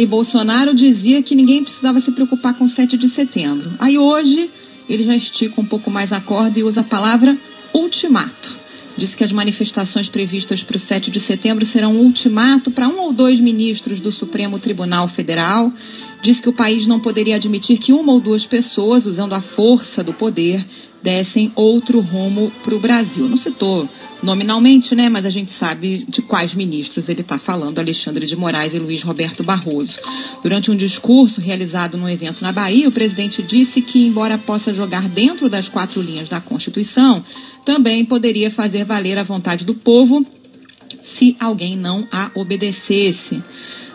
E Bolsonaro dizia que ninguém precisava se preocupar com 7 de setembro. Aí hoje ele já estica um pouco mais a corda e usa a palavra ultimato. Diz que as manifestações previstas para o 7 de setembro serão um ultimato para um ou dois ministros do Supremo Tribunal Federal. Diz que o país não poderia admitir que uma ou duas pessoas, usando a força do poder, dessem outro rumo para o Brasil. Não citou nominalmente, né? Mas a gente sabe de quais ministros ele está falando, Alexandre de Moraes e Luiz Roberto Barroso. Durante um discurso realizado num evento na Bahia, o presidente disse que, embora possa jogar dentro das quatro linhas da Constituição, também poderia fazer valer a vontade do povo se alguém não a obedecesse.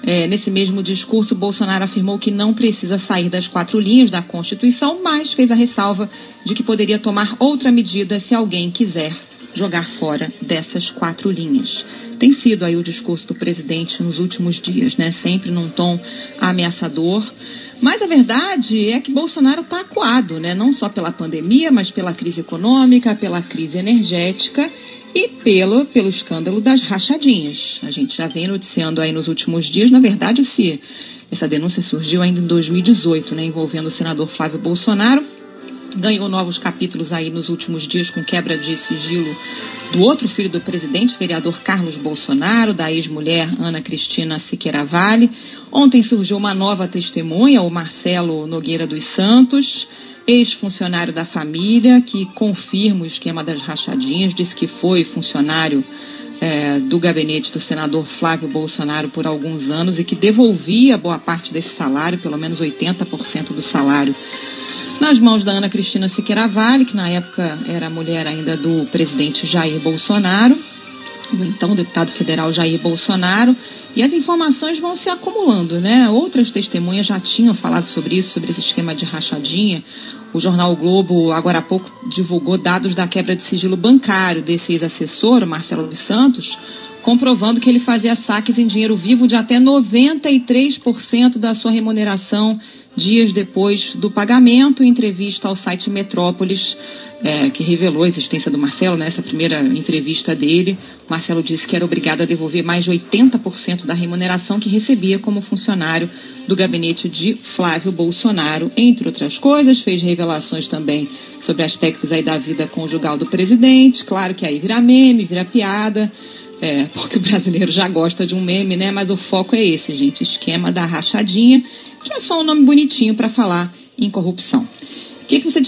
É, nesse mesmo discurso, Bolsonaro afirmou que não precisa sair das quatro linhas da Constituição, mas fez a ressalva de que poderia tomar outra medida se alguém quiser jogar fora dessas quatro linhas. Tem sido aí o discurso do presidente nos últimos dias, né? Sempre num tom ameaçador. Mas a verdade é que Bolsonaro está acuado, né? Não só pela pandemia, mas pela crise econômica, pela crise energética e pelo, pelo escândalo das rachadinhas. A gente já vem noticiando aí nos últimos dias, na verdade, se essa denúncia surgiu ainda em 2018, né, envolvendo o senador Flávio Bolsonaro ganhou novos capítulos aí nos últimos dias com quebra de sigilo do outro filho do presidente, vereador Carlos Bolsonaro, da ex-mulher Ana Cristina Siqueira Vale. Ontem surgiu uma nova testemunha, o Marcelo Nogueira dos Santos, ex-funcionário da família, que confirma o esquema das rachadinhas, disse que foi funcionário é, do gabinete do senador Flávio Bolsonaro por alguns anos e que devolvia boa parte desse salário, pelo menos 80% do salário nas mãos da Ana Cristina Siqueira Vale, que na época era mulher ainda do presidente Jair Bolsonaro, do então deputado federal Jair Bolsonaro, e as informações vão se acumulando, né? Outras testemunhas já tinham falado sobre isso, sobre esse esquema de rachadinha. O jornal o Globo, agora há pouco, divulgou dados da quebra de sigilo bancário desse ex-assessor, Marcelo dos Santos, comprovando que ele fazia saques em dinheiro vivo de até 93% da sua remuneração dias depois do pagamento. Entrevista ao site Metrópolis, é, que revelou a existência do Marcelo, nessa né, primeira entrevista dele, Marcelo disse que era obrigado a devolver mais de 80% da remuneração que recebia como funcionário do gabinete de Flávio Bolsonaro. Entre outras coisas, fez revelações também sobre aspectos aí da vida conjugal do presidente. Claro que aí vira meme, vira piada. É, porque o brasileiro já gosta de um meme, né? Mas o foco é esse, gente. Esquema da rachadinha, que é só um nome bonitinho para falar em corrupção. O que, que você